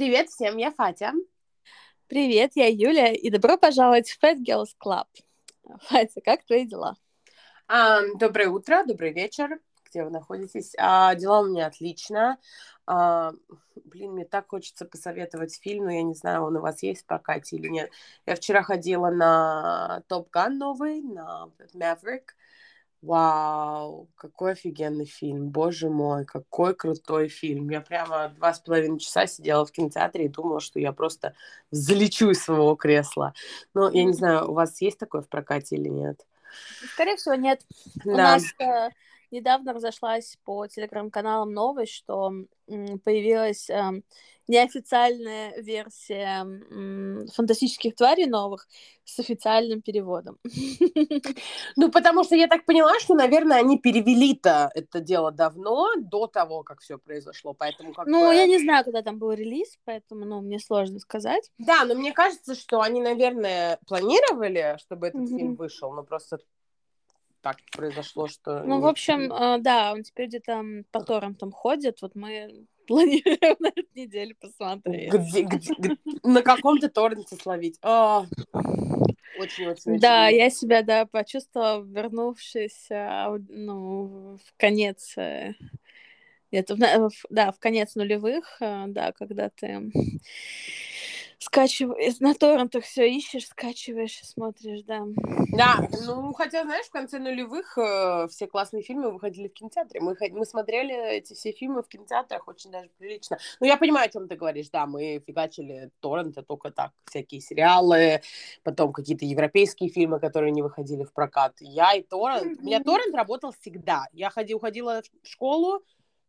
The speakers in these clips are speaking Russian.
Привет всем, я Фатя. Привет, я Юля, и добро пожаловать в Fat Girls Club. Фатя, как твои дела? А, доброе утро, добрый вечер, где вы находитесь. А, дела у меня отлично. А, блин, мне так хочется посоветовать фильм, но я не знаю, он у вас есть в прокате или нет. Я вчера ходила на Топ Ган новый, на Maverick. Вау, какой офигенный фильм, боже мой, какой крутой фильм. Я прямо два с половиной часа сидела в кинотеатре и думала, что я просто взлечу из своего кресла. Но я не знаю, у вас есть такое в прокате или нет? Скорее всего, нет. Да. У нас э, недавно разошлась по телеграм-каналам новость, что появилась э, неофициальная версия э, фантастических тварей новых с официальным переводом. Ну, потому что я так поняла, что, наверное, они перевели-то это дело давно, до того, как все произошло, поэтому как Ну, бы... я не знаю, когда там был релиз, поэтому, ну, мне сложно сказать. Да, но мне кажется, что они, наверное, планировали, чтобы этот mm-hmm. фильм вышел, но просто так произошло, что... Ну, в общем, э, да, он теперь где-то по торрентам ходит, вот мы планируем на эту неделю посмотреть. Где, где, где, на каком-то торренте словить. А, очень-очень. Да, я себя, да, почувствовала, вернувшись, а, ну, в конец э, где-то, да, в конец нулевых, э, да, когда ты скачиваешь, на торрентах все ищешь, скачиваешь и смотришь, да. Да, ну, хотя, знаешь, в конце нулевых э, все классные фильмы выходили в кинотеатре. Мы, мы смотрели эти все фильмы в кинотеатрах очень даже прилично. Ну, я понимаю, о чем ты говоришь, да, мы фигачили торренты только так, всякие сериалы, потом какие-то европейские фильмы, которые не выходили в прокат. Я и торрент, mm-hmm. у меня торрент работал всегда. Я ходи, уходила в школу,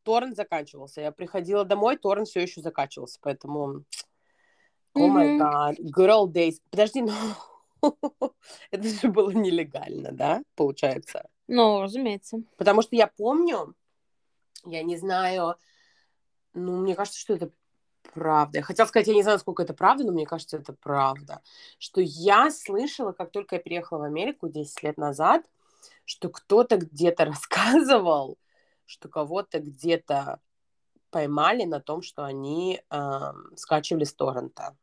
торрент заканчивался. Я приходила домой, торрент все еще заканчивался, поэтому о май гад, good old days. Подожди, ну... это же было нелегально, да, получается? Ну, разумеется. Потому что я помню, я не знаю, ну, мне кажется, что это правда. Я хотела сказать, я не знаю, сколько это правда, но мне кажется, это правда. Что я слышала, как только я переехала в Америку 10 лет назад, что кто-то где-то рассказывал, что кого-то где-то поймали на том, что они э, скачивали с торрента.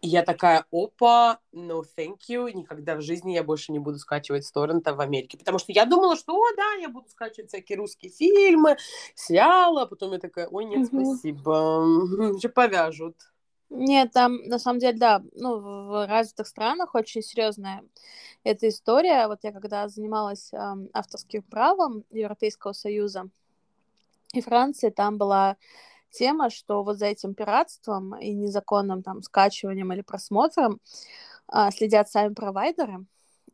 И я такая, опа, no thank you, никогда в жизни я больше не буду скачивать с торрента в Америке. Потому что я думала, что, о, да, я буду скачивать всякие русские фильмы, сериалы, а потом я такая, ой, нет, спасибо, еще повяжут. Нет, там, на самом деле, да, ну, в развитых странах очень серьезная эта история. Вот я когда занималась э, авторским правом Европейского Союза и Франции, там была тема, что вот за этим пиратством и незаконным там скачиванием или просмотром а, следят сами провайдеры.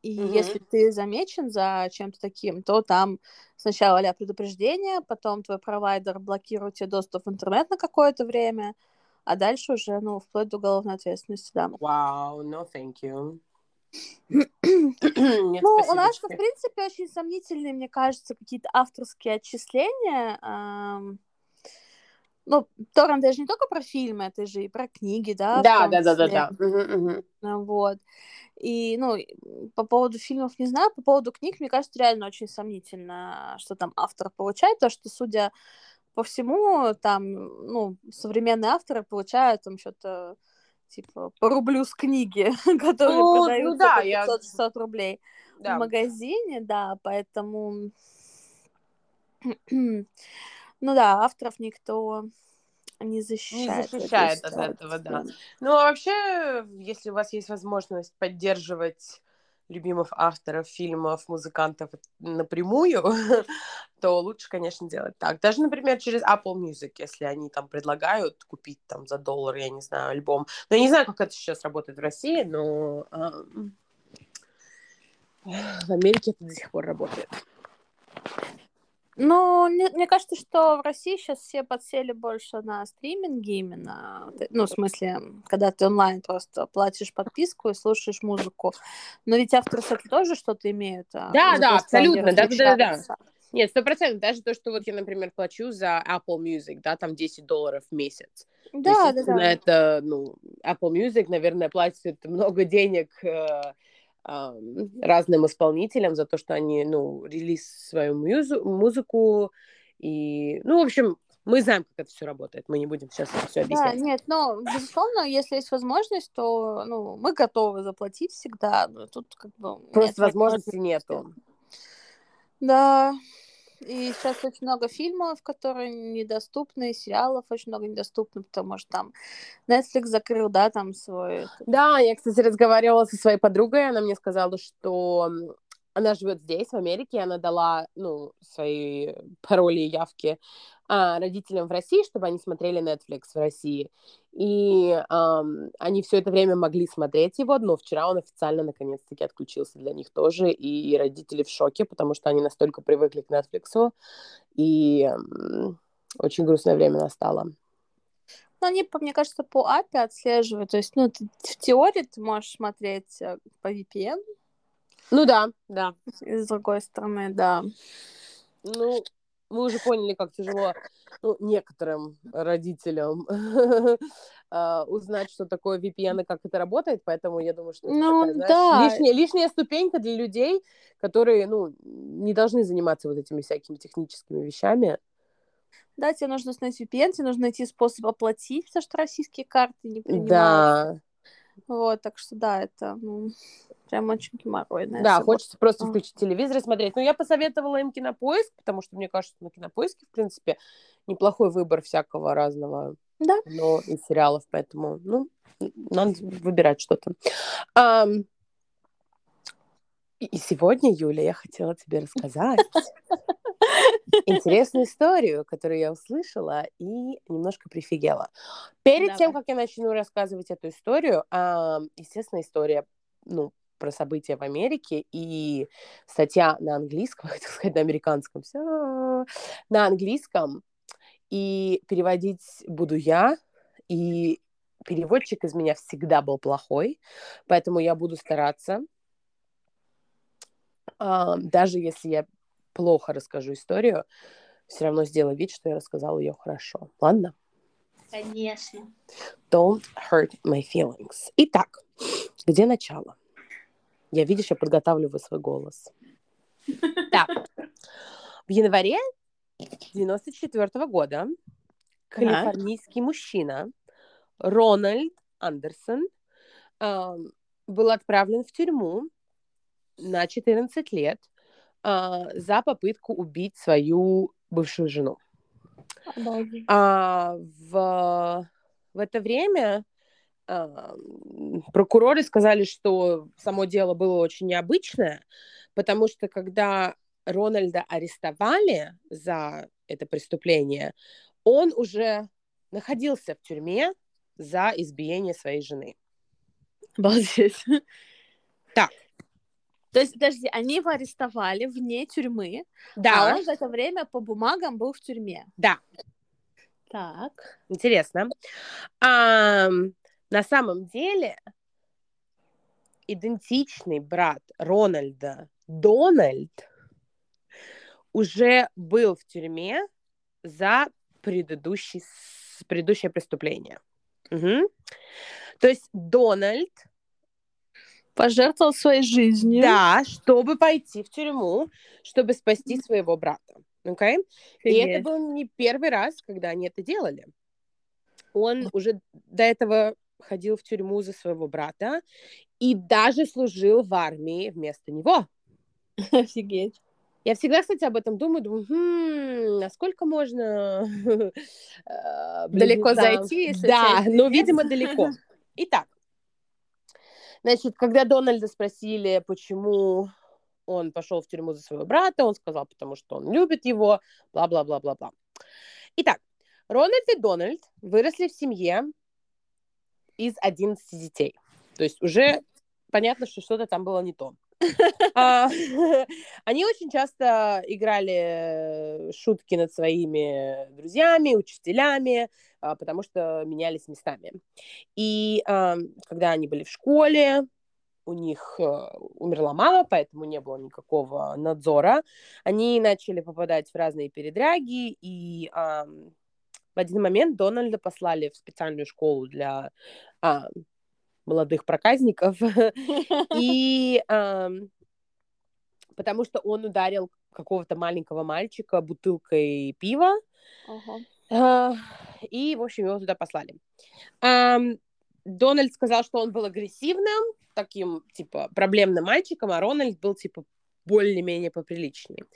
И mm-hmm. если ты замечен за чем-то таким, то там сначала а предупреждение, потом твой провайдер блокирует тебе доступ в интернет на какое-то время, а дальше уже, ну, вплоть до уголовной ответственности, да. Вау, wow, no thank you. Нет, ну, у нас, в принципе, очень сомнительные, мне кажется, какие-то авторские отчисления. Эм, ну, Торрент даже не только про фильмы, это же и про книги, да? Да, да, да, да, да. Угу, Вот. И, ну, по поводу фильмов не знаю, по поводу книг, мне кажется, реально очень сомнительно, что там автор получает, то, что, судя по всему, там, ну, современные авторы получают там что-то типа по рублю с книги, которые ну, продаются ну, да, по 500-600 я... рублей да. в магазине, да, поэтому ну да, авторов никто не защищает. Не защищает от этого, да. Ну, а вообще, если у вас есть возможность поддерживать любимых авторов фильмов, музыкантов напрямую, то лучше, конечно, делать так. Даже, например, через Apple Music, если они там предлагают купить там за доллар, я не знаю, альбом. Но я не знаю, как это сейчас работает в России, но э, в Америке это до сих пор работает. Ну, мне, мне кажется, что в России сейчас все подсели больше на стриминги именно. Ну, в смысле, когда ты онлайн просто платишь подписку и слушаешь музыку. Но ведь авторы все тоже что-то имеют. А да, да, абсолютно. Да, да, да, да. Нет, сто процентов. Даже то, что вот я, например, плачу за Apple Music, да, там 10 долларов в месяц. Да, да, да. Это, ну, Apple Music, наверное, платит много денег э, разным исполнителям за то, что они, ну, релиз свою музу- музыку и, ну, в общем, Мы знаем, как это все работает. Мы не будем сейчас все объяснять. Да, нет, но, безусловно, если есть возможность, то ну, мы готовы заплатить всегда. Но тут как бы... Просто возможности нету. Да, и сейчас очень много фильмов, которые недоступны, сериалов очень много недоступны, потому что там Netflix закрыл, да, там свой... Да, я, кстати, разговаривала со своей подругой, она мне сказала, что она живет здесь, в Америке, она дала, ну, свои пароли и явки а, родителям в России, чтобы они смотрели Netflix в России. И um, они все это время могли смотреть его, но вчера он официально наконец-таки отключился для них тоже, и родители в шоке, потому что они настолько привыкли к Netflix, и um, очень грустное время настало. Ну, они, мне кажется, по API отслеживают, то есть, ну, ты, в теории ты можешь смотреть э, по VPN, ну да, да. И с другой стороны, да. Ну, мы уже поняли, как тяжело ну, некоторым родителям а, узнать, что такое VPN и как это работает, поэтому я думаю, что ну, такая, знаешь, да. лишняя, лишняя ступенька для людей, которые ну, не должны заниматься вот этими всякими техническими вещами. Да, тебе нужно снять VPN, тебе нужно найти способ оплатить, потому что российские карты не принимают. Да. Вот, так что да, это ну, прям очень геморройная. Да, собой. хочется просто включить телевизор и смотреть. Но я посоветовала им кинопоиск, потому что мне кажется, на кинопоиске, в принципе, неплохой выбор всякого разного. Да. Но и сериалов, поэтому, ну, надо выбирать что-то. А, и сегодня, Юля, я хотела тебе рассказать интересную историю, которую я услышала и немножко прифигела. Перед Давай. тем, как я начну рассказывать эту историю, естественно, история, ну, про события в Америке, и статья на английском, хотел сказать на американском, все на английском, и переводить буду я, и переводчик из меня всегда был плохой, поэтому я буду стараться, даже если я плохо расскажу историю, все равно сделаю вид, что я рассказала ее хорошо. Ладно? Конечно. Don't hurt my feelings. Итак, где начало? Я, видишь, я подготавливаю свой голос. Так. В январе 94 -го года калифорнийский мужчина Рональд Андерсон э, был отправлен в тюрьму на 14 лет за попытку убить свою бывшую жену. А, в, в это время прокуроры сказали, что само дело было очень необычное, потому что когда Рональда арестовали за это преступление, он уже находился в тюрьме за избиение своей жены. Обалдеть. Так. То есть, подожди, они его арестовали вне тюрьмы, да. а он за это время по бумагам был в тюрьме. Да. Так. Интересно. А, на самом деле идентичный брат Рональда, Дональд, уже был в тюрьме за предыдущий, предыдущее преступление. Угу. То есть Дональд пожертвовал своей жизнью. Да, чтобы пойти в тюрьму, чтобы спасти своего брата. Okay? И это был не первый раз, когда они это делали. Он уже до этого ходил в тюрьму за своего брата и даже служил в армии вместо него. Офигеть. Я всегда, кстати, об этом думаю, думаю, хм, насколько можно э, далеко зайти, если Да, но, видимо, далеко. Итак, значит, когда Дональда спросили, почему он пошел в тюрьму за своего брата, он сказал, потому что он любит его, бла-бла-бла-бла-бла. Итак, Рональд и Дональд выросли в семье, из 11 детей. То есть уже понятно, что что-то там было не то. А, они очень часто играли шутки над своими друзьями, учителями, потому что менялись местами. И когда они были в школе, у них э, умерла мама, поэтому не было никакого надзора. Они начали попадать в разные передряги, и в один момент Дональда послали в специальную школу для а, молодых проказников. И а, потому что он ударил какого-то маленького мальчика бутылкой пива. А, И, в общем, его туда послали. Дональд сказал, что он был агрессивным, таким, типа, проблемным мальчиком, а Рональд был, типа, более-менее поприличнее.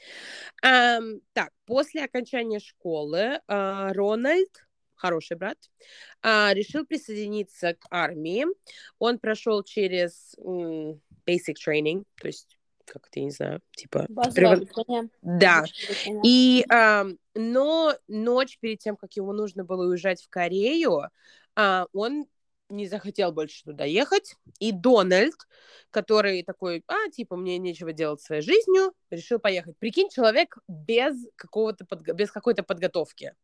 Ам, так, после окончания школы а, Рональд, хороший брат, а, решил присоединиться к армии. Он прошел через м, basic training, то есть как это, я не знаю, типа... Базовое обучение. Да, обучение. и, ам, но ночь перед тем, как ему нужно было уезжать в Корею, а, он не захотел больше туда ехать. И Дональд, который такой, а, типа, мне нечего делать своей жизнью, решил поехать. Прикинь, человек без какого-то подго- без какой-то подготовки.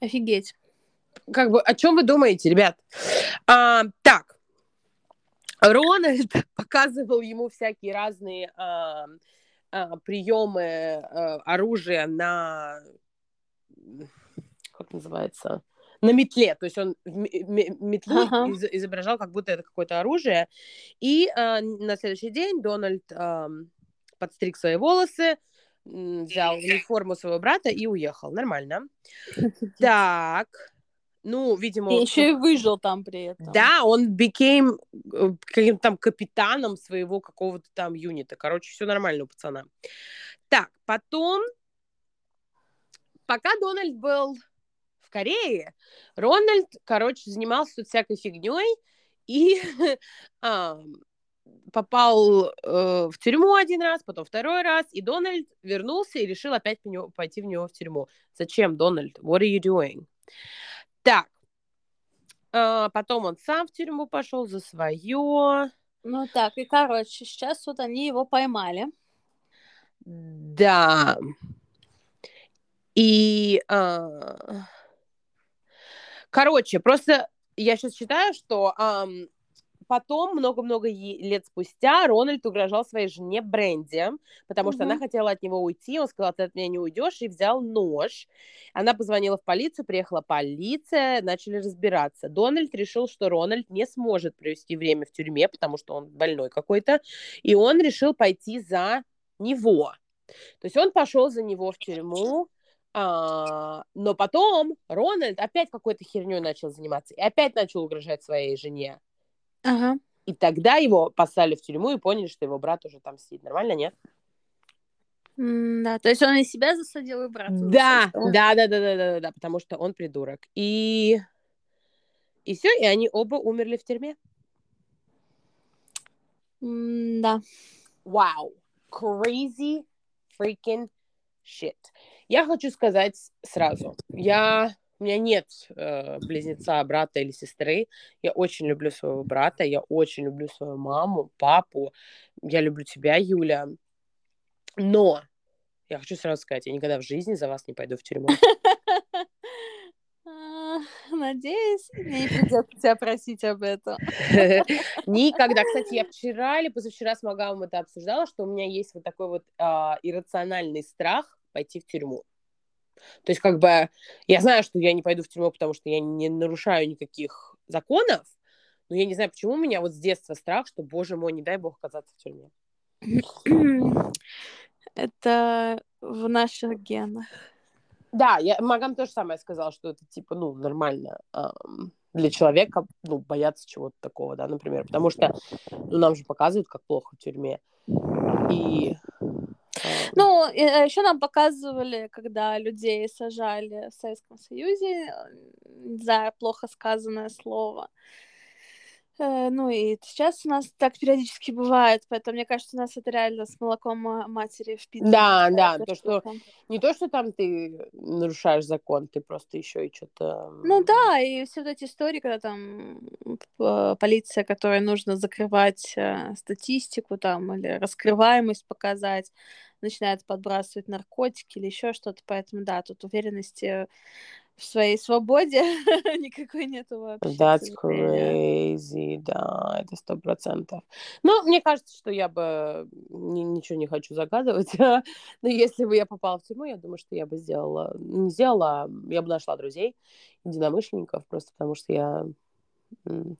Офигеть. Как бы, о чем вы думаете, ребят? А, так, Рональд показывал ему всякие разные а, а, приемы а, оружия на как называется на метле, то есть он метлу Ага. из- изображал, как будто это какое-то оружие. И а, на следующий день Дональд ам, подстриг свои волосы, взял униформу своего брата и уехал. Нормально. Так, ну, видимо, И он- еще и выжил там при этом. да, он became э, каким-то там капитаном своего какого-то там юнита. Короче, все нормально у пацана. Так, потом, пока Дональд был в Корее, Рональд, короче, занимался тут всякой фигней и попал э, в тюрьму один раз, потом второй раз, и Дональд вернулся и решил опять по него- пойти в него в тюрьму. Зачем, Дональд? What are you doing? Так, а, потом он сам в тюрьму пошел за свое. Ну так, и короче, сейчас вот они его поймали. Да. И, а, короче, просто я сейчас считаю, что ам, потом, много-много лет спустя, Рональд угрожал своей жене Бренди, потому что она хотела от него уйти. Он сказал, ты от меня не уйдешь, и взял нож. Она позвонила в полицию, приехала полиция, начали разбираться. Дональд решил, что Рональд не сможет провести время в тюрьме, потому что он больной какой-то, и он решил пойти за него. То есть он пошел за него в тюрьму, а, но потом Рональд опять какой-то херней начал заниматься и опять начал угрожать своей жене. Ага. И тогда его послали в тюрьму и поняли, что его брат уже там сидит. Нормально, нет? Да, то есть он и себя засадил, и брата Да, да, да, да, да, да, да, потому что он придурок. И и все, и они оба умерли в тюрьме. Да. Вау, crazy freaking shit. Я хочу сказать сразу, я у меня нет э, близнеца, брата или сестры. Я очень люблю своего брата, я очень люблю свою маму, папу. Я люблю тебя, Юля. Но я хочу сразу сказать, я никогда в жизни за вас не пойду в тюрьму. А, Надеюсь, не придется тебя просить об этом. Никогда. Кстати, я вчера или позавчера с Магамом это обсуждала, что у меня есть вот такой вот а, иррациональный страх пойти в тюрьму. То есть, как бы, я знаю, что я не пойду в тюрьму, потому что я не нарушаю никаких законов, но я не знаю, почему у меня вот с детства страх, что, боже мой, не дай бог оказаться в тюрьме. Это в наших генах. Да, я, Магам тоже самое сказал, что это, типа, ну, нормально ам, для человека, ну, бояться чего-то такого, да, например, потому что, ну, нам же показывают, как плохо в тюрьме. И... ам, Ну, еще нам показывали, когда людей сажали в Советском Союзе, э, знаю, плохо сказанное слово. Э, Ну и сейчас у нас так периодически бывает, поэтому мне кажется, у нас это реально с молоком ма- матери впитывается. Да, да, то, что штука. не то, что там ты нарушаешь закон, ты просто еще и что-то... Ну да, и все вот эти истории, когда там полиция, которой нужно закрывать э, статистику там или раскрываемость показать, начинает подбрасывать наркотики или еще что-то, поэтому да, тут уверенности в своей свободе никакой нету вообще. That's crazy, да, это сто процентов. Но мне кажется, что я бы ни- ничего не хочу загадывать. Но если бы я попала в тюрьму, я думаю, что я бы сделала, не сделала, я бы нашла друзей, единомышленников, просто потому что я в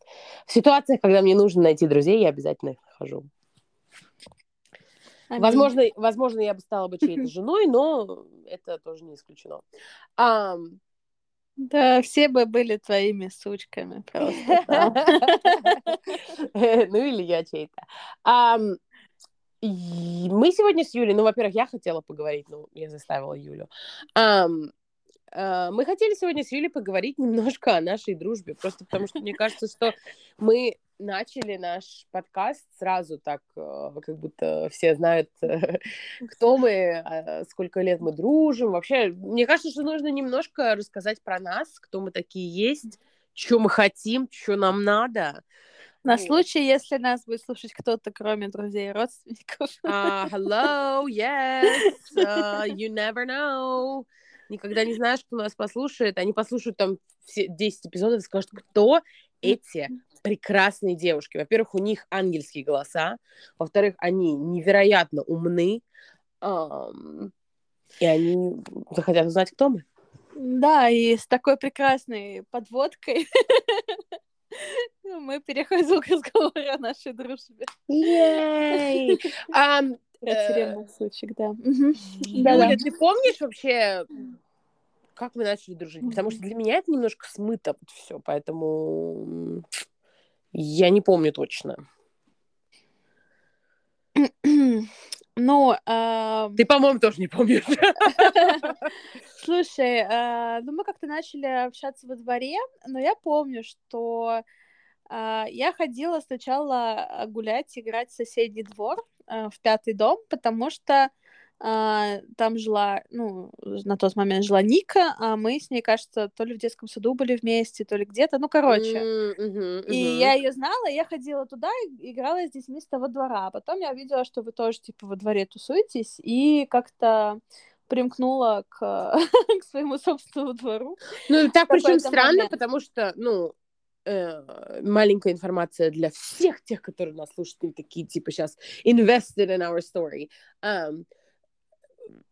ситуациях, когда мне нужно найти друзей, я обязательно их нахожу. Аминь. Возможно, возможно, я бы стала бы чьей-то женой, но это тоже не исключено. Ам, Да, все бы были твоими сучками просто. Ну или я чей-то. Мы сегодня с Юлей, ну, во-первых, я хотела поговорить, ну, я заставила Юлю. А, мы хотели сегодня с Юлей поговорить немножко о нашей дружбе, просто потому что мне кажется, что мы начали наш подкаст сразу так, э, как будто все знают, кто мы, а, сколько лет мы дружим. Вообще, мне кажется, что нужно немножко рассказать про нас, кто мы такие есть, что мы хотим, что нам надо. На случай, если нас будет слушать кто-то, кроме друзей и родственников. Uh, hello, yes, uh, you never know никогда не знаешь, кто нас послушает. Они послушают там все 10 эпизодов и скажут, кто эти прекрасные девушки. Во-первых, у них ангельские голоса. Во-вторых, они невероятно умны. И они захотят узнать, кто мы. Да, и с такой прекрасной подводкой мы переходим к разговору о нашей дружбе. Ей! Тюремный случай, да. Юля, ты помнишь вообще, как мы начали дружить? Потому что для меня это немножко смыто все, поэтому я не помню точно. Ну, ты, по-моему, тоже не помнишь. Слушай, э, ну мы как-то начали общаться во дворе, но я помню, что э, я ходила сначала гулять, играть в соседний двор, э, в пятый дом, потому что а, там жила, ну, на тот момент жила Ника, а мы с ней, кажется, то ли в детском саду были вместе, то ли где-то, ну, короче. Mm-hmm, mm-hmm. И я ее знала, я ходила туда играла с детьми с того двора. Потом я увидела, что вы тоже, типа, во дворе тусуетесь, и как-то примкнула к, к своему собственному двору. Ну, так причем странно, момент. потому что, ну, э, маленькая информация для всех тех, которые нас слушают, и такие, типа, сейчас invested in our story. Um,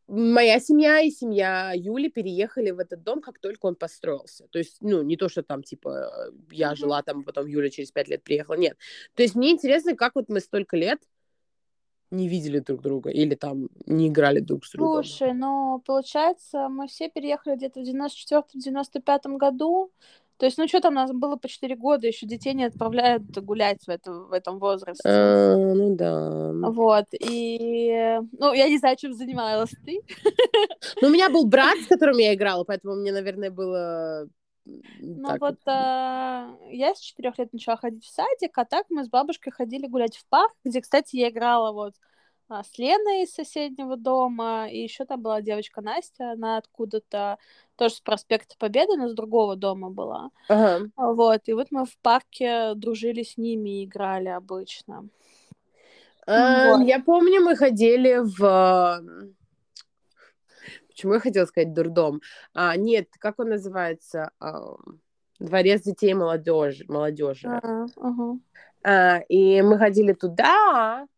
моя семья и семья Юли переехали в этот дом, как только он построился. То есть, ну, не то, что там, типа, я жила там, потом Юля через пять лет приехала, нет. То есть, мне интересно, как вот мы столько лет не видели друг друга или там не играли друг с другом. Слушай, ну, получается, мы все переехали где-то в 94-95 году, то есть, ну что там, у нас было по 4 года, еще детей не отправляют гулять в, это, в этом возрасте. А, ну да. Вот, и... Ну, я не знаю, чем занималась ты. Ну, у меня был брат, с которым я играла, поэтому мне, наверное, было... Ну так вот, а, я с четырех лет начала ходить в садик, а так мы с бабушкой ходили гулять в парк, где, кстати, я играла вот а, с Леной из соседнего дома, и еще там была девочка Настя, она откуда-то тоже с проспекта Победы, но с другого дома была. Ага. Вот, и вот мы в парке дружили с ними и играли обычно. А, вот. Я помню, мы ходили в... Почему я хотела сказать дурдом? А, нет, как он называется? А, Дворец детей и молодежи. молодежи. А, ага. а, и мы ходили туда,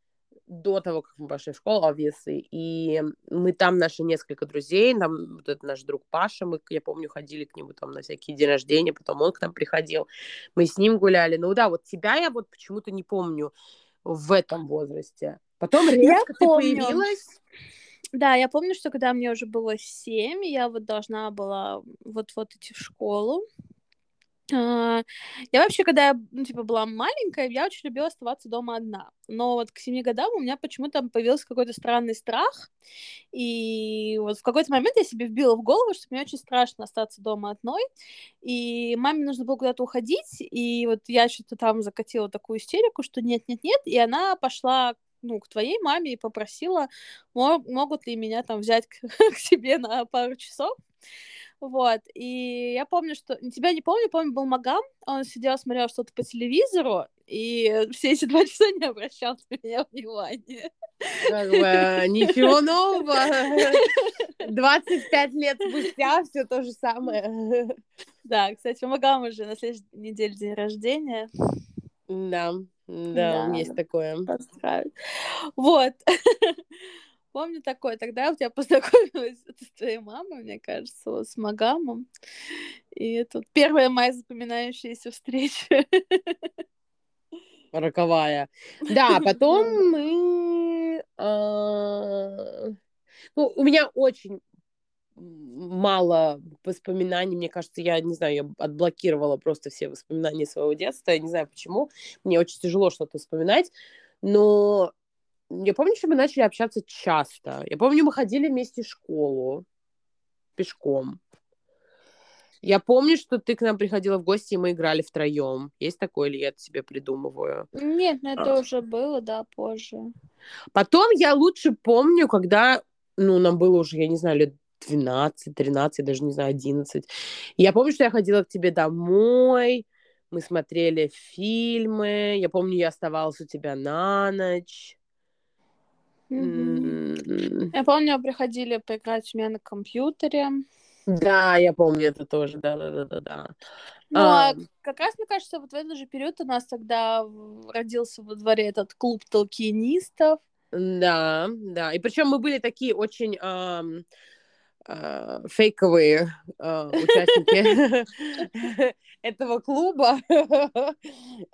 до того, как мы пошли в школу, obviously, и мы там наши несколько друзей, там вот этот наш друг Паша, мы, я помню, ходили к нему там на всякие день рождения, потом он к нам приходил, мы с ним гуляли, ну да, вот тебя я вот почему-то не помню в этом возрасте. Потом резко я ты помню. появилась. Да, я помню, что когда мне уже было семь, я вот должна была вот-вот идти в школу, я вообще, когда я, ну, типа, была маленькая, я очень любила оставаться дома одна. Но вот к семи годам у меня почему-то появился какой-то странный страх. И вот в какой-то момент я себе вбила в голову, что мне очень страшно остаться дома одной. И маме нужно было куда-то уходить. И вот я что-то там закатила такую истерику, что нет-нет-нет. И она пошла ну, к твоей маме и попросила, могут ли меня там взять к, к себе на пару часов. Вот, и я помню, что... Тебя не помню, помню, был Магам, он сидел, смотрел что-то по телевизору, и все эти два часа не обращал на меня внимания. Как бы, ничего нового. 25 лет спустя все то же самое. Да, кстати, у Магама уже на следующей неделе день рождения. Да, да, да есть такое. Поздравить. Вот. Помню такое. Тогда у тебя познакомилась с твоей мамой, мне кажется, вот, с Магамом. И это первая моя запоминающаяся встреча. Роковая. Да, потом мы... А, ну, у меня очень мало воспоминаний. Мне кажется, я, не знаю, я отблокировала просто все воспоминания своего детства. Я не знаю почему. Мне очень тяжело что-то вспоминать. Но я помню, что мы начали общаться часто. Я помню, мы ходили вместе в школу пешком. Я помню, что ты к нам приходила в гости, и мы играли втроем. Есть такое, или я это себе придумываю? Нет, ну это а. уже было, да, позже. Потом я лучше помню, когда, ну, нам было уже, я не знаю, лет 12, 13, даже не знаю, 11. Я помню, что я ходила к тебе домой, мы смотрели фильмы. Я помню, я оставалась у тебя на ночь. Mm-hmm. Я помню, приходили поиграть у меня на компьютере. Да, я помню это тоже, да, да, да, да, да. Ну, а... а как раз, мне кажется, вот в этот же период у нас тогда родился во дворе этот клуб толкинистов. Да, да. И причем мы были такие очень эм, фейковые э, участники этого клуба.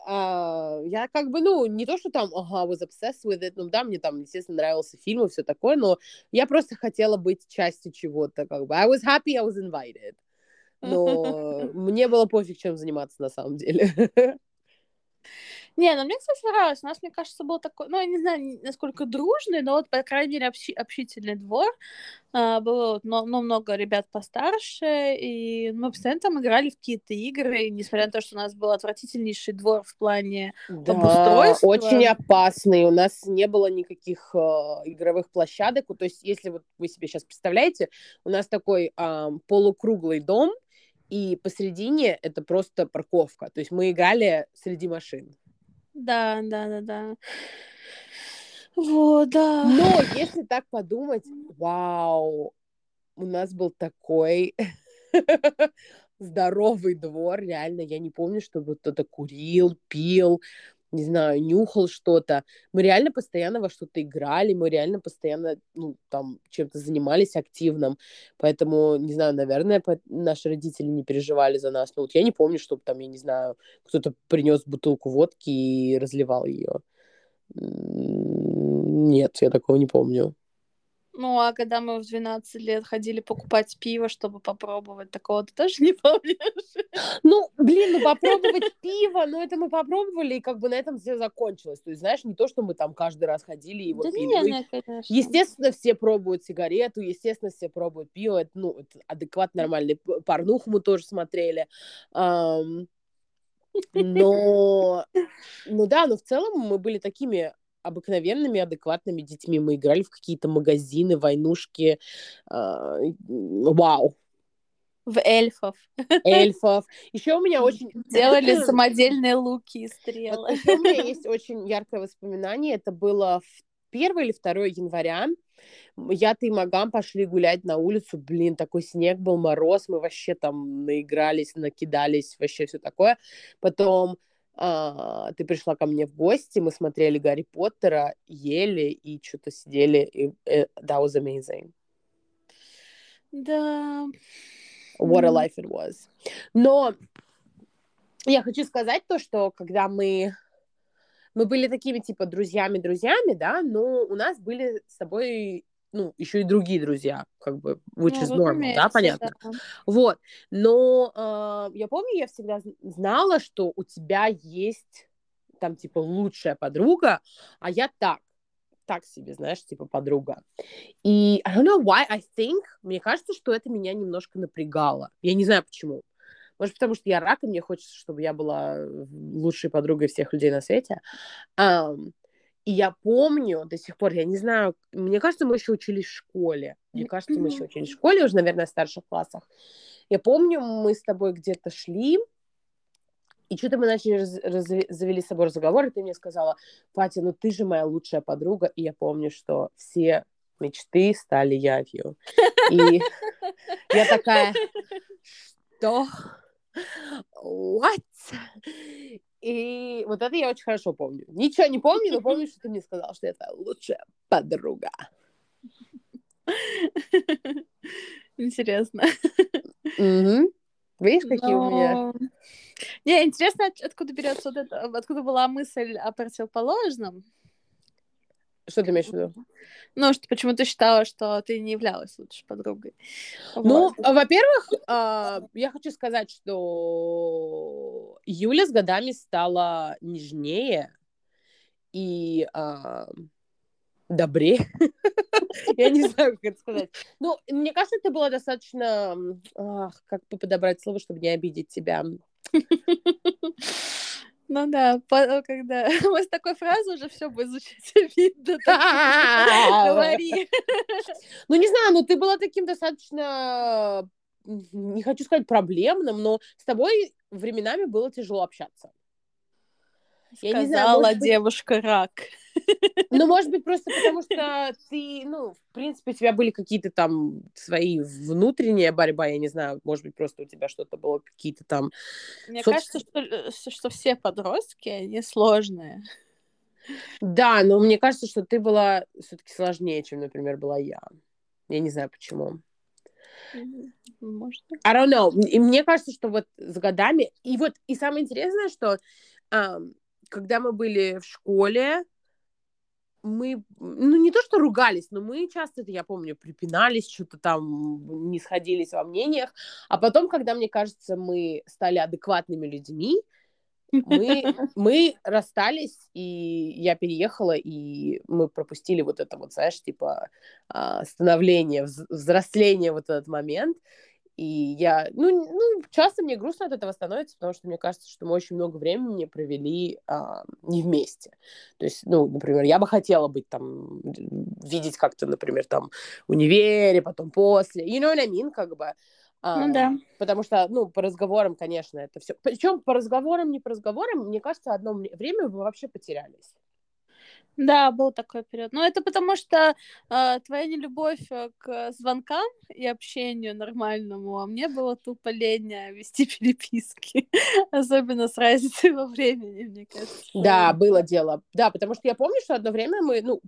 uh, я как бы, ну, не то, что там, ага, was obsessed with it, ну, да, мне там, естественно, нравился фильм и все такое, но я просто хотела быть частью чего-то, как бы. I was happy I was invited. Но мне было пофиг, чем заниматься на самом деле. Не, ну мне, кстати, нравилось. У нас, мне кажется, был такой, ну, я не знаю, насколько дружный, но вот, по крайней мере, общи- общительный двор. А, было вот, но, но много ребят постарше, и мы постоянно там играли в какие-то игры, и несмотря на то, что у нас был отвратительнейший двор в плане да, обустройства. очень опасный. У нас не было никаких э, игровых площадок. То есть, если вот вы себе сейчас представляете, у нас такой э, полукруглый дом, и посередине это просто парковка. То есть мы играли среди машин. Да, да, да, да. Вот, да. Но если так подумать, вау, у нас был такой здоровый двор, реально, я не помню, чтобы кто-то курил, пил, не знаю, нюхал что-то. Мы реально постоянно во что-то играли, мы реально постоянно, ну, там, чем-то занимались активным. Поэтому, не знаю, наверное, наши родители не переживали за нас. Ну, вот я не помню, чтобы там, я не знаю, кто-то принес бутылку водки и разливал ее. Нет, я такого не помню. Ну, а когда мы в 12 лет ходили покупать пиво, чтобы попробовать, такого ты тоже не помнишь? Ну, блин, ну попробовать пиво, ну это мы попробовали, и как бы на этом все закончилось. То есть, знаешь, не то, что мы там каждый раз ходили и его да пили. Ну, нет, конечно. Естественно, все пробуют сигарету, естественно, все пробуют пиво. Это, ну, это адекватно нормальный. Порнуху мы тоже смотрели. Um, но, ну да, но в целом мы были такими обыкновенными, адекватными детьми. Мы играли в какие-то магазины, войнушки. Э, вау. В эльфов. Эльфов. Еще у меня очень... Делали самодельные луки и стрелы. Вот еще у меня есть очень яркое воспоминание. Это было в 1 или 2 января. Я, ты и Магам пошли гулять на улицу. Блин, такой снег был, мороз. Мы вообще там наигрались, накидались, вообще все такое. Потом а, ты пришла ко мне в гости, мы смотрели Гарри Поттера, ели и что-то сидели, и uh, that was amazing. Да. What a life it was. Но я хочу сказать то, что когда мы мы были такими типа друзьями-друзьями, да, но у нас были с тобой ну, еще и другие друзья, как бы, which ну, is normal, да, понятно. Да. Вот, но э, я помню, я всегда знала, что у тебя есть там, типа, лучшая подруга, а я так, так себе, знаешь, типа, подруга. И I don't know why, I think, мне кажется, что это меня немножко напрягало. Я не знаю, почему. Может, потому что я рак, и мне хочется, чтобы я была лучшей подругой всех людей на свете. Um, и я помню до сих пор, я не знаю, мне кажется, мы еще учились в школе. Мне кажется, мы еще учились в школе, уже, наверное, в старших классах. Я помню, мы с тобой где-то шли, и что-то мы начали, раз, раз, завели с собой разговор, и ты мне сказала, Патя, ну ты же моя лучшая подруга. И я помню, что все мечты стали явью. И я такая, что? What? И вот это я очень хорошо помню. Ничего не помню, но помню, что ты мне сказал, что это лучшая подруга. Интересно. Угу. Видишь, какие но... у меня... Не, интересно, откуда берется вот это, откуда была мысль о противоположном? Что ты имеешь в виду? Ну, что почему ты считала, что ты не являлась лучшей подругой? Ну, Вот. во-первых, а, я хочу сказать, что Юля с годами стала нежнее и а, добрее. Я не знаю, как это сказать. Ну, мне кажется, ты была достаточно... ах, как бы подобрать слово, чтобы не обидеть тебя. Ну да, когда мы с такой фразы уже все будет звучать что Говори. Ну, не знаю, ну ты была таким достаточно, не хочу сказать проблемным, но с тобой временами было тяжело общаться. Я не знаю, Сказала девушка рак. Ну, может быть, просто потому что ты, ну, в принципе, у тебя были какие-то там свои внутренняя борьба, я не знаю, может быть, просто у тебя что-то было, какие-то там... Мне Собственно- кажется, что, э, что- все подростки, они сложные. Да, но мне кажется, что ты была все-таки сложнее, чем, например, была я. Я не знаю, почему. Может. I don't know. И мне кажется, что вот с годами... И вот, и самое интересное, что ам, когда мы были в школе, мы, ну, не то, что ругались, но мы часто, я помню, припинались, что-то там не сходились во мнениях. А потом, когда, мне кажется, мы стали адекватными людьми, мы, мы расстались, и я переехала, и мы пропустили вот это вот, знаешь, типа а, становление, вз- взросление вот этот момент. И я, ну, ну, часто мне грустно от этого становится, потому что мне кажется, что мы очень много времени провели а, не вместе. То есть, ну, например, я бы хотела быть там, видеть как-то, например, там универе, потом после, you know what I mean, как бы. А, Ну да. Потому что, ну, по разговорам, конечно, это все. Причем по разговорам, не по разговорам, мне кажется, одно время вы вообще потерялись. Да, был такой период. Но это потому что э, твоя нелюбовь э, к звонкам и общению нормальному, а мне было тупо лень э, вести переписки. Особенно с разницей во времени, мне кажется. Да, было дело. Да, потому что я помню, что одно время мы, ну,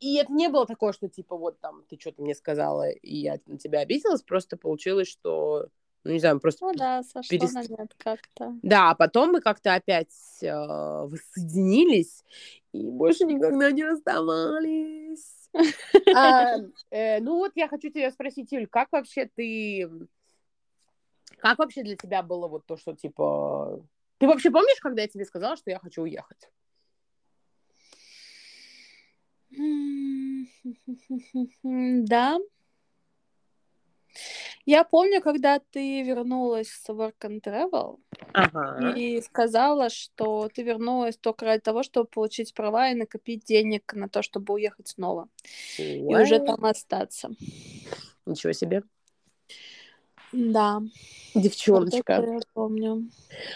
и это не было такое, что типа вот там ты что-то мне сказала, и я на тебя обиделась, просто получилось, что, ну, не знаю, просто... Ну да, сошло перест- на нет как-то. Да, а потом мы как-то опять э, воссоединились и больше никогда не расставались. А, э, ну вот я хочу тебя спросить, Юль, как вообще ты... Как вообще для тебя было вот то, что типа... Ты вообще помнишь, когда я тебе сказала, что я хочу уехать? Да. Я помню, когда ты вернулась с Work and Travel Ага. и сказала, что ты вернулась только ради того, чтобы получить права и накопить денег на то, чтобы уехать снова и уже What? там остаться. Ничего себе. Да, вот Девчоночка. это я помню.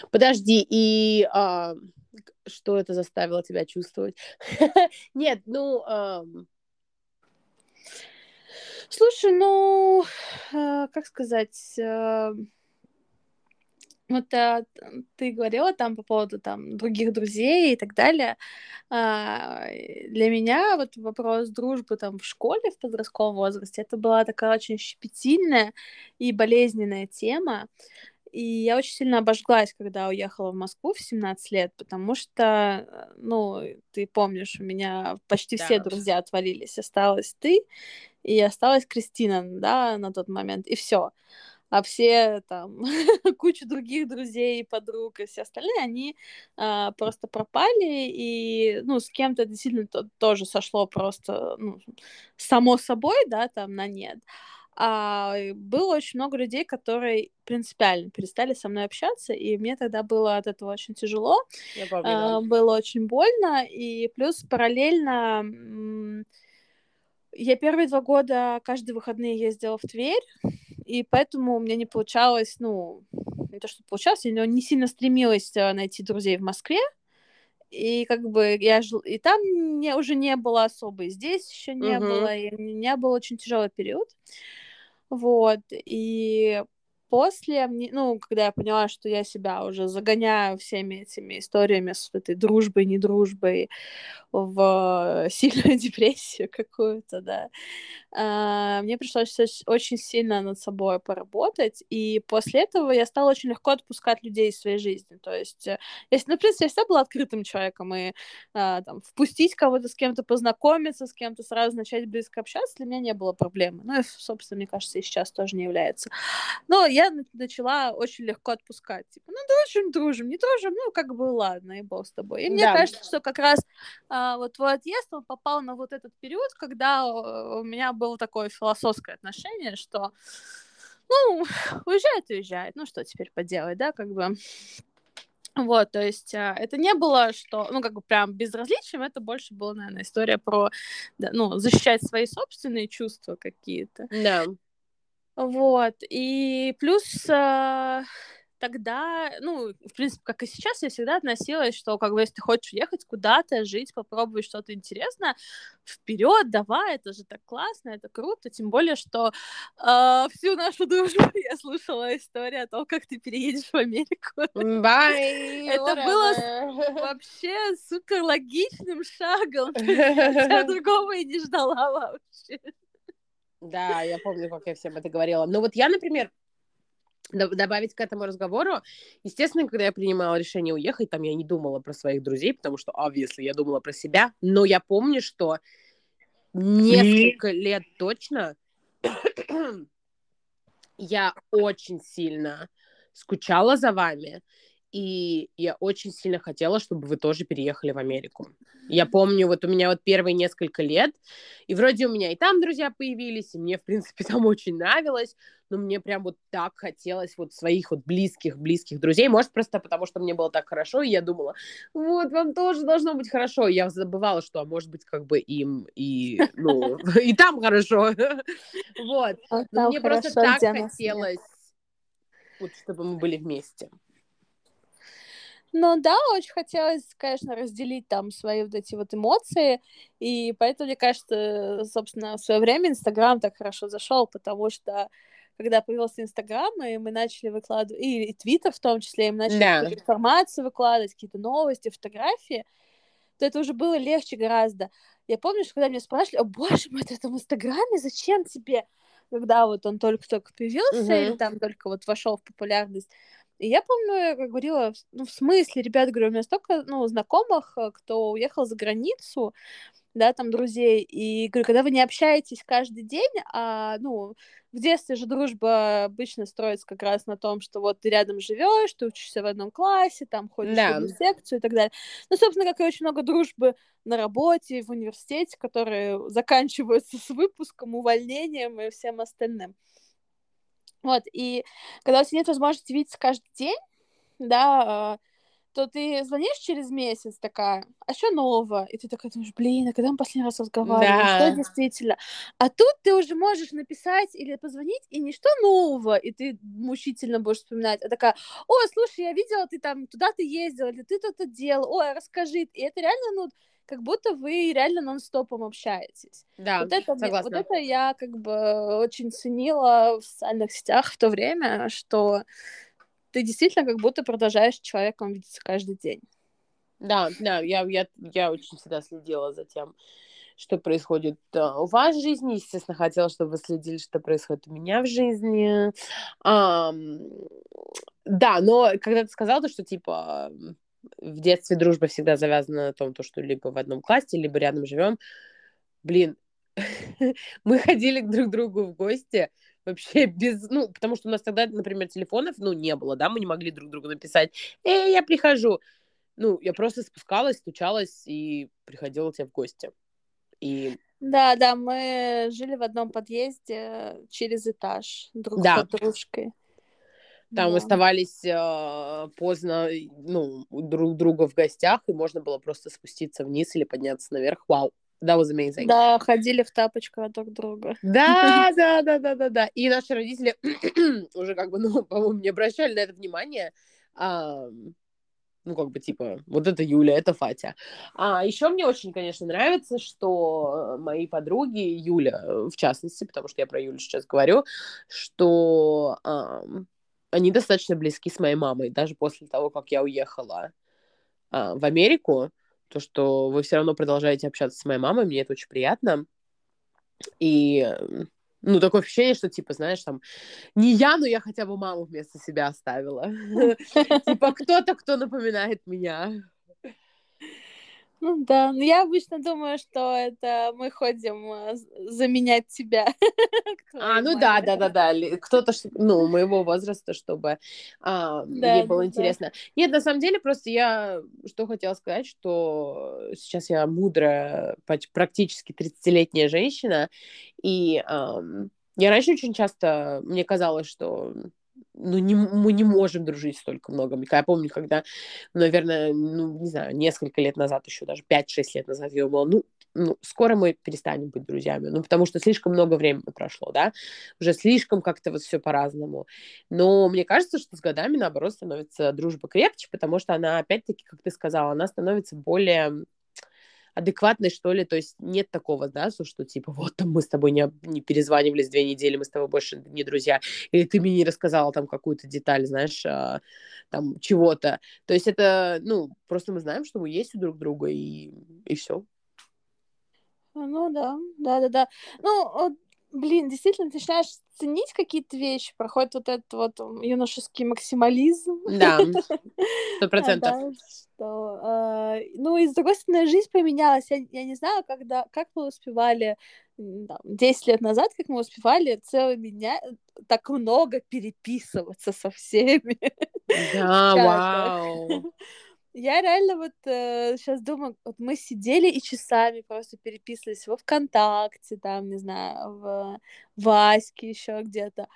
Подожди, и а, что это заставило тебя чувствовать? Нет, ну, ам, Слушай, ну, э, как сказать, э, вот э, ты говорила там по поводу там других друзей и так далее. И Для меня вот вопрос дружбы там в школе в подростковом возрасте это была такая очень щепетильная и болезненная тема. И я очень сильно обожглась, когда уехала в Москву в 17 лет, потому что, э, ну, ты помнишь, у меня почти все Да. друзья отвалились. Осталась ты, и осталась Кристина, да, на тот момент, и все. А все там, куча других друзей, подруг и все остальные, они а, просто пропали, и, ну, с кем-то действительно то- тоже сошло просто, ну, само собой, да, там, на нет. А было очень много людей, которые принципиально перестали со мной общаться, и мне тогда было от этого очень тяжело. я помню, да. А, было очень больно, и плюс параллельно я первые два года каждые выходные ездила в Тверь, и поэтому у меня не получалось, ну, не то, что получалось, я не сильно стремилась а, найти друзей в Москве, и как бы я жил, и там мне уже не было особо, и здесь еще не Мгм. было, и у меня был очень тяжелый период, вот, и после, ну, когда я поняла, что я себя уже загоняю всеми этими историями с этой дружбой, недружбой в сильную депрессию какую-то, да, а, мне пришлось очень сильно над собой поработать, и после этого я стала очень легко отпускать людей из своей жизни. То есть, э, если, ну, в принципе, я всегда была открытым человеком, и а, там, впустить кого-то с кем-то, познакомиться с кем-то, сразу начать близко общаться, для меня не было проблемы. Ну, и, собственно, мне кажется, и сейчас тоже не является. Но я начала очень легко отпускать. Типа, ну, дружим, дружим, не дружим, ну, как бы, ладно, и бог с тобой. И мне да. кажется, что как раз а, вот твой отъезд, он попал на вот этот период, когда э, у меня было такое философское отношение, что, ну, уезжает, уезжает, ну, что теперь поделать, да, как бы... Вот, то есть а, это не было, что, ну, как бы прям безразличием, это больше была, наверное, история про, да, ну, защищать свои собственные чувства какие-то. Да. Вот, и плюс а, тогда, ну, в принципе, как и сейчас, я всегда относилась, что, как бы, если ты хочешь уехать куда-то, жить, попробовать что-то интересное, вперед, давай, это же так классно, это круто, тем более, что э, всю нашу дружбу я слушала историю о том, как ты переедешь в Америку. Bye, это было вообще супер логичным шагом, я другого и не ждала вообще. Да, я помню, как я всем это говорила. Но вот я, например, добавить к этому разговору, естественно, когда я принимала решение уехать, там я не думала про своих друзей, потому что, obviously, я думала про себя, но я помню, что несколько лет точно я очень сильно скучала за вами, и я очень сильно хотела, чтобы вы тоже переехали в Америку. Я помню, вот у меня вот первые несколько лет, и вроде у меня и там друзья появились, и мне, в принципе, там очень нравилось, но мне прям вот так хотелось вот своих вот близких-близких друзей, может, просто потому что мне было так хорошо, и я думала, вот, вам тоже должно быть хорошо, и я забывала, что, а может быть, как бы им и, ну, и там хорошо, вот, но мне просто так хотелось, вот, чтобы мы были вместе. Ну да, очень хотелось, конечно, разделить там свои вот эти вот эмоции, и поэтому, мне кажется, собственно, в свое время Инстаграм так хорошо зашел, потому что когда появился Инстаграм, и мы начали выкладывать, и Твиттер в том числе, и мы начали да. информацию выкладывать, какие-то новости, фотографии, то это уже было легче гораздо. Я помню, что когда меня спрашивали, о боже мой, ты в этом Инстаграме, зачем тебе? Когда вот он только-только появился, угу. или там только вот вошел в популярность, и я помню, я как говорила, ну, в смысле, ребят, говорю, у меня столько, ну, знакомых, э, кто уехал за границу, да, там, друзей, и, говорю, когда вы не общаетесь каждый день, а, ну, в детстве же дружба обычно строится как раз на том, что вот ты рядом живешь, ты учишься в одном классе, там ходишь да. в одну секцию и так далее. Ну, собственно, как и очень много дружбы на работе, в университете, которые заканчиваются с выпуском, увольнением и всем остальным. Вот, и когда у тебя нет возможности видеться каждый день, да, а, то ты звонишь через месяц такая, а что нового? И ты такая думаешь, блин, а когда мы последний раз разговаривали? Да. Что действительно? А тут ты уже можешь написать или позвонить, и ничто нового, и ты мучительно будешь вспоминать. А такая, о, слушай, я видела, ты там туда ты ездила, или ты то-то делал, ой, расскажи. И это реально, ну, как будто вы реально нон-стопом общаетесь. Да, вот это, согласна. Вот это я как бы очень ценила в социальных сетях в то время, что ты действительно как будто продолжаешь с человеком видеться каждый день. Да, да, я, я, я очень всегда следила за тем, что происходит uh, у вас в жизни. Естественно, хотела, чтобы вы следили, что происходит у меня в жизни. Um, да, но когда ты сказал то, что типа в детстве дружба всегда завязана на том, то, что либо в одном классе, либо рядом живем. Блин, мы ходили друг к другу в гости вообще без, ну, потому что у нас тогда, например, телефонов, ну, не было, да, мы не могли друг другу написать, эй, я прихожу. Ну, я просто спускалась, стучалась и приходила тебе в гости. И... Да, да, мы жили в одном подъезде через этаж друг да. с подружкой. Там да. оставались э, поздно, ну, друг друга в гостях, и можно было просто спуститься вниз или подняться наверх. Вау, that was amazing. Да, ходили в тапочках друг друга. Да, да, да, да, да, да. И наши родители уже как бы, ну, по-моему, не обращали на это внимание. А, ну, как бы, типа, вот это Юля, это Фатя. А еще мне очень, конечно, нравится, что мои подруги, Юля, в частности, потому что я про Юлю сейчас говорю, что... А, они достаточно близки с моей мамой, даже после того, как я уехала а, в Америку, то, что вы все равно продолжаете общаться с моей мамой, мне это очень приятно. И, ну, такое ощущение, что, типа, знаешь, там, не я, но я хотя бы маму вместо себя оставила. Типа, кто-то, кто напоминает меня. Ну да, но я обычно думаю, что это мы ходим э, заменять тебя. А, ну да, да, да, да. Кто-то, ну, моего возраста, чтобы а, да, мне было да. интересно. Нет, на самом деле, просто я что хотела сказать, что сейчас я мудрая, практически 30-летняя женщина, и я раньше очень часто, мне казалось, что ну, не, мы не можем дружить столько много. Я помню, когда, наверное, ну, не знаю, несколько лет назад, еще даже 5-6 лет назад я думала, ну, ну, скоро мы перестанем быть друзьями, ну, потому что слишком много времени прошло, да, уже слишком как-то вот все по-разному. Но мне кажется, что с годами, наоборот, становится дружба крепче, потому что она, опять-таки, как ты сказала, она становится более адекватной, что ли, то есть нет такого, да, что типа вот там мы с тобой не, не перезванивались две недели, мы с тобой больше не друзья, или ты мне не рассказала там какую-то деталь, знаешь, а, там чего-то. То есть это, ну, просто мы знаем, что мы есть у друг друга, и, и все. Ну да, да, да, да. Ну, блин, действительно, ты начинаешь ценить какие-то вещи, проходит вот этот вот юношеский максимализм. Да, сто процентов. что, э, ну, и с другой стороны, жизнь поменялась. Я, я не знаю, когда, как мы успевали там, 10 лет назад, как мы успевали целыми дня так много переписываться со всеми. Да, вау. Я реально вот э, сейчас думаю, вот мы сидели и часами просто переписывались во ВКонтакте, там, не знаю, в Ваське еще где-то.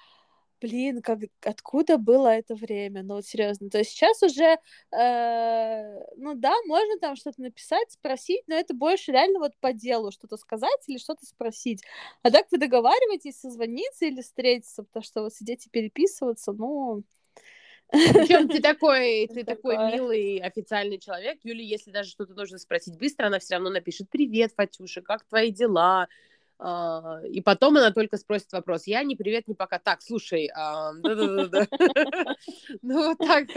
Блин, как, откуда было это время? Ну, вот серьезно. То есть сейчас уже, э, ну да, можно там что-то написать, спросить, но это больше реально вот по делу что-то сказать или что-то спросить. А так вы договариваетесь созвониться или встретиться, потому что вот сидеть и переписываться, ну, причем ты такой, ты такой милый, официальный человек. Юли, если даже что-то нужно спросить быстро, она все равно напишет «Привет, Фатюша, как твои дела?» а, И потом она только спросит вопрос. Я не привет, не пока. Так, слушай, да-да-да. Ну, вот так,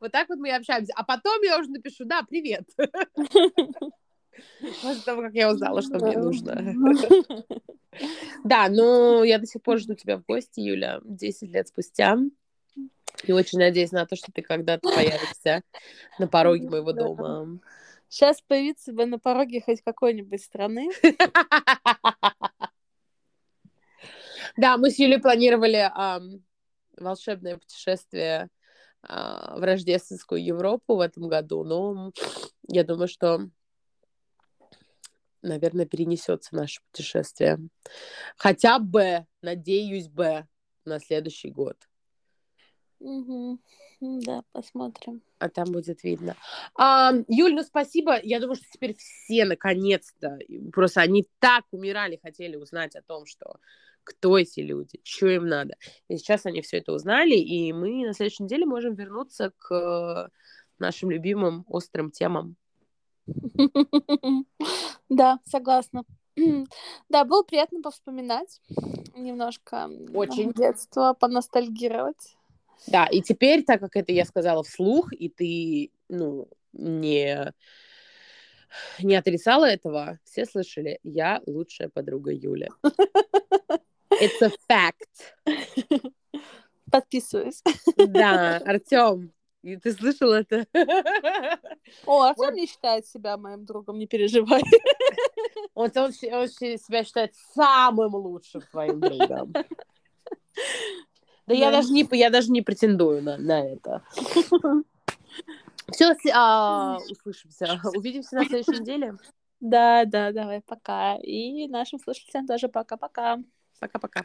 вот так вот мы и общаемся. А потом я уже напишу, да, привет. После того, как я узнала, что мне нужно. Да, ну, я до сих пор жду тебя в гости, Юля, 10 лет спустя. И очень надеюсь на то, что ты когда-то появишься на пороге моего дома. Сейчас появиться бы на пороге хоть какой-нибудь страны. Да, мы с Юлей планировали волшебное путешествие а, в рождественскую Европу в этом году, но я думаю, что, наверное, перенесется наше путешествие. Хотя бы, надеюсь бы, на следующий год. Угу. Да, посмотрим. А там будет видно. А, Юль, ну спасибо. Я думаю, что теперь все наконец-то, просто они так умирали, хотели узнать о том, что кто эти люди, что им надо. И сейчас они все это узнали, и мы на следующей неделе можем вернуться к нашим любимым острым темам. Да, согласна. Да, было приятно повспоминать немножко Очень. детство, поностальгировать. Да, и теперь, так как это я сказала вслух, и ты, ну, не, не отрицала этого, все слышали, я лучшая подруга Юли. It's a fact. Подписываюсь. Да, Артем, и ты слышал это? О, Артем вот. не считает себя моим другом, не переживай. Он, он, он себя считает самым лучшим твоим другом. Да, я даже не, я даже не претендую на, на это. Все, а, услышимся. Увидимся на следующей неделе. Да, да, давай, пока. И нашим слушателям тоже пока-пока. Пока-пока.